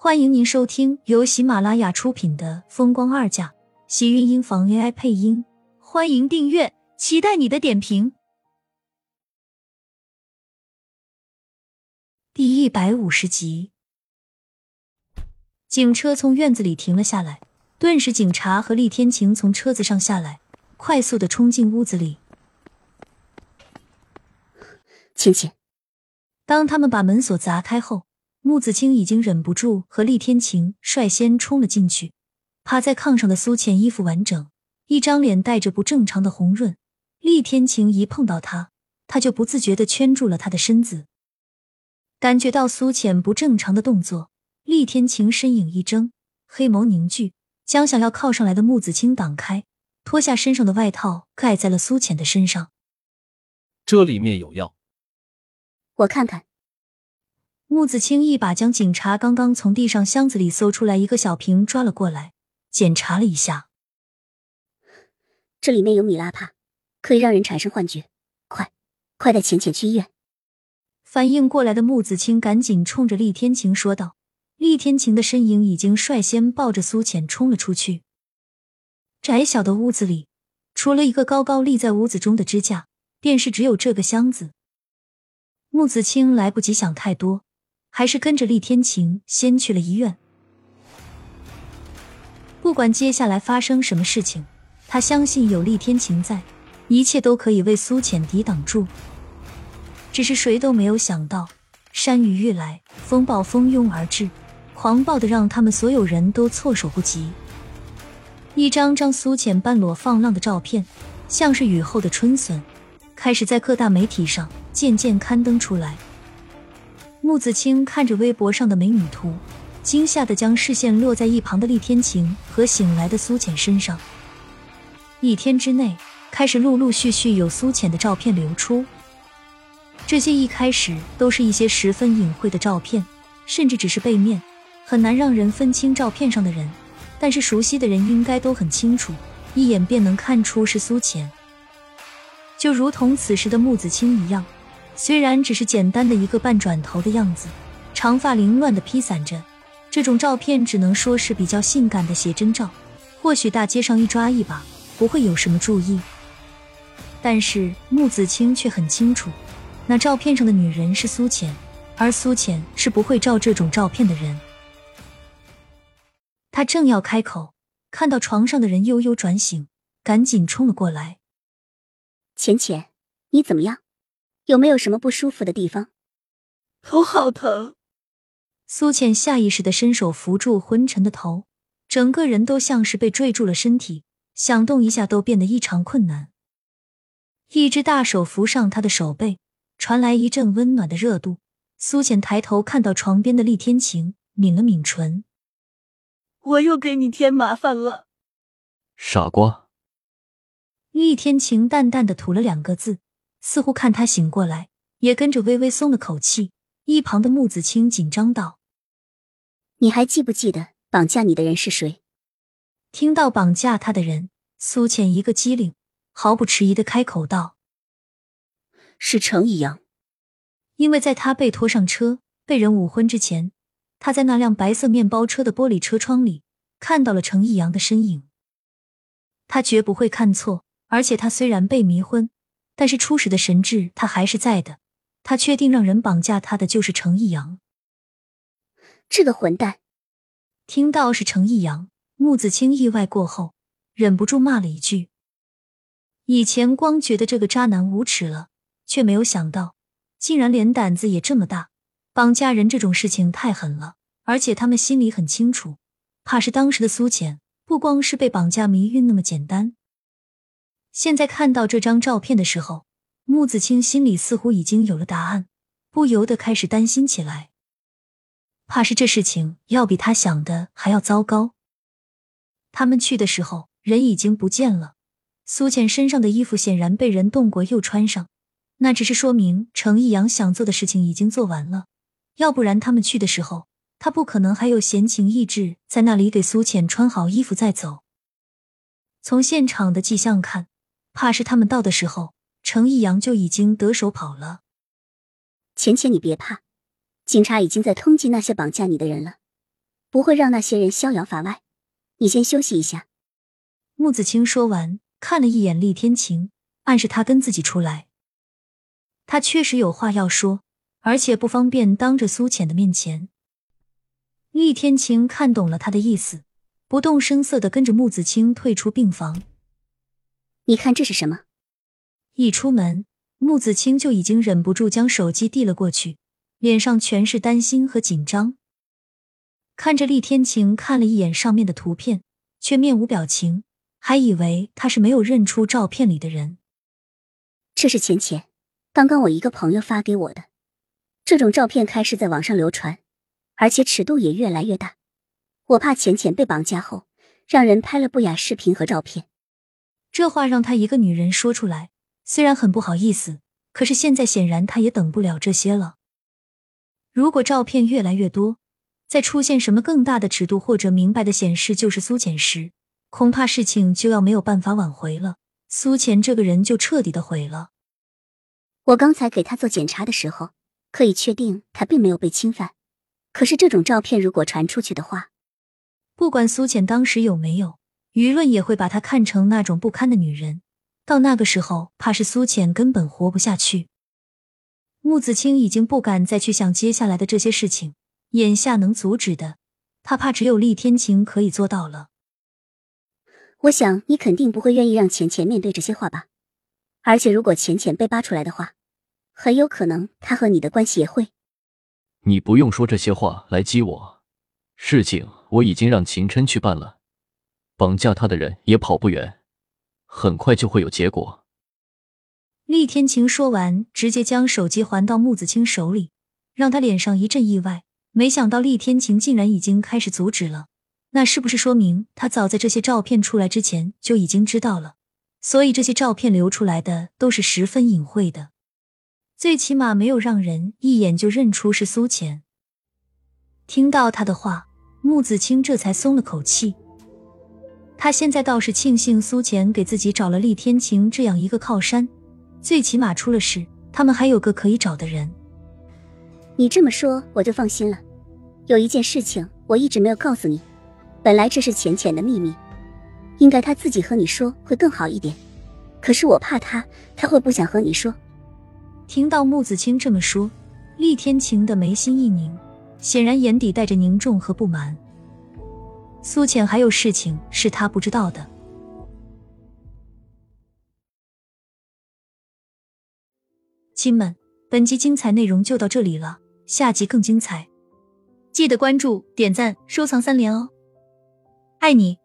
欢迎您收听由喜马拉雅出品的《风光二嫁》，喜运音房 AI 配音。欢迎订阅，期待你的点评。第一百五十集，警车从院子里停了下来，顿时警察和厉天晴从车子上下来，快速的冲进屋子里。晴晴，当他们把门锁砸开后。穆子清已经忍不住和厉天晴率先冲了进去，趴在炕上的苏浅衣服完整，一张脸带着不正常的红润。厉天晴一碰到他，他就不自觉的圈住了他的身子。感觉到苏浅不正常的动作，厉天晴身影一怔，黑眸凝聚，将想要靠上来的穆子清挡开，脱下身上的外套盖在了苏浅的身上。这里面有药，我看看。木子清一把将警察刚刚从地上箱子里搜出来一个小瓶抓了过来，检查了一下，这里面有米拉帕，可以让人产生幻觉。快，快带浅浅去医院！反应过来的木子清赶紧冲着厉天晴说道。厉天晴的身影已经率先抱着苏浅冲了出去。窄小的屋子里，除了一个高高立在屋子中的支架，便是只有这个箱子。木子清来不及想太多。还是跟着厉天晴先去了医院。不管接下来发生什么事情，他相信有厉天晴在，一切都可以为苏浅抵挡住。只是谁都没有想到，山雨欲来，风暴蜂拥而至，狂暴的让他们所有人都措手不及。一张张苏浅半裸放浪的照片，像是雨后的春笋，开始在各大媒体上渐渐刊登出来。穆子清看着微博上的美女图，惊吓的将视线落在一旁的厉天晴和醒来的苏浅身上。一天之内，开始陆陆续续有苏浅的照片流出。这些一开始都是一些十分隐晦的照片，甚至只是背面，很难让人分清照片上的人。但是熟悉的人应该都很清楚，一眼便能看出是苏浅。就如同此时的穆子清一样。虽然只是简单的一个半转头的样子，长发凌乱的披散着，这种照片只能说是比较性感的写真照。或许大街上一抓一把，不会有什么注意。但是穆子清却很清楚，那照片上的女人是苏浅，而苏浅是不会照这种照片的人。他正要开口，看到床上的人悠悠转醒，赶紧冲了过来：“浅浅，你怎么样？”有没有什么不舒服的地方？头好疼。苏浅下意识的伸手扶住昏沉的头，整个人都像是被坠住了身体，想动一下都变得异常困难。一只大手扶上他的手背，传来一阵温暖的热度。苏浅抬头看到床边的厉天晴，抿了抿唇：“我又给你添麻烦了。”傻瓜。厉天晴淡淡的吐了两个字。似乎看他醒过来，也跟着微微松了口气。一旁的穆子清紧张道：“你还记不记得绑架你的人是谁？”听到绑架他的人，苏浅一个机灵，毫不迟疑的开口道：“是程逸阳。”因为在他被拖上车、被人捂昏之前，他在那辆白色面包车的玻璃车窗里看到了程逸阳的身影。他绝不会看错，而且他虽然被迷昏。但是初始的神智他还是在的，他确定让人绑架他的就是程逸阳。这个混蛋！听到是程逸阳，穆子清意外过后，忍不住骂了一句：“以前光觉得这个渣男无耻了，却没有想到竟然连胆子也这么大。绑架人这种事情太狠了，而且他们心里很清楚，怕是当时的苏浅不光是被绑架迷晕那么简单。”现在看到这张照片的时候，穆子清心里似乎已经有了答案，不由得开始担心起来，怕是这事情要比他想的还要糟糕。他们去的时候，人已经不见了，苏浅身上的衣服显然被人动过又穿上，那只是说明程逸阳想做的事情已经做完了，要不然他们去的时候，他不可能还有闲情逸致在那里给苏浅穿好衣服再走。从现场的迹象看。怕是他们到的时候，程逸阳就已经得手跑了。浅浅，你别怕，警察已经在通缉那些绑架你的人了。不会让那些人逍遥法外。你先休息一下。穆子清说完，看了一眼厉天晴，暗示他跟自己出来。他确实有话要说，而且不方便当着苏浅的面前。厉天晴看懂了他的意思，不动声色的跟着穆子清退出病房。你看这是什么？一出门，穆子清就已经忍不住将手机递了过去，脸上全是担心和紧张。看着厉天晴看了一眼上面的图片，却面无表情，还以为他是没有认出照片里的人。这是浅浅，刚刚我一个朋友发给我的。这种照片开始在网上流传，而且尺度也越来越大。我怕浅浅被绑架后，让人拍了不雅视频和照片。这话让他一个女人说出来，虽然很不好意思，可是现在显然他也等不了这些了。如果照片越来越多，再出现什么更大的尺度或者明白的显示就是苏浅时，恐怕事情就要没有办法挽回了。苏浅这个人就彻底的毁了。我刚才给他做检查的时候，可以确定他并没有被侵犯。可是这种照片如果传出去的话，不管苏浅当时有没有，舆论也会把她看成那种不堪的女人。到那个时候，怕是苏浅根本活不下去。穆子清已经不敢再去想接下来的这些事情。眼下能阻止的，他怕只有厉天晴可以做到了。我想你肯定不会愿意让浅浅面对这些话吧？而且如果浅浅被扒出来的话，很有可能他和你的关系也会。你不用说这些话来激我，事情我已经让秦琛去办了，绑架他的人也跑不远，很快就会有结果。厉天晴说完，直接将手机还到穆子清手里，让他脸上一阵意外。没想到厉天晴竟然已经开始阻止了，那是不是说明他早在这些照片出来之前就已经知道了？所以这些照片流出来的都是十分隐晦的，最起码没有让人一眼就认出是苏浅。听到他的话，穆子清这才松了口气。他现在倒是庆幸苏浅给自己找了厉天晴这样一个靠山，最起码出了事，他们还有个可以找的人。你这么说，我就放心了。有一件事情我一直没有告诉你，本来这是浅浅的秘密，应该他自己和你说会更好一点。可是我怕他，他会不想和你说。听到穆子清这么说，厉天晴的眉心一拧，显然眼底带着凝重和不满。苏浅还有事情是他不知道的。亲们，本集精彩内容就到这里了，下集更精彩。记得关注、点赞、收藏三连哦，爱你！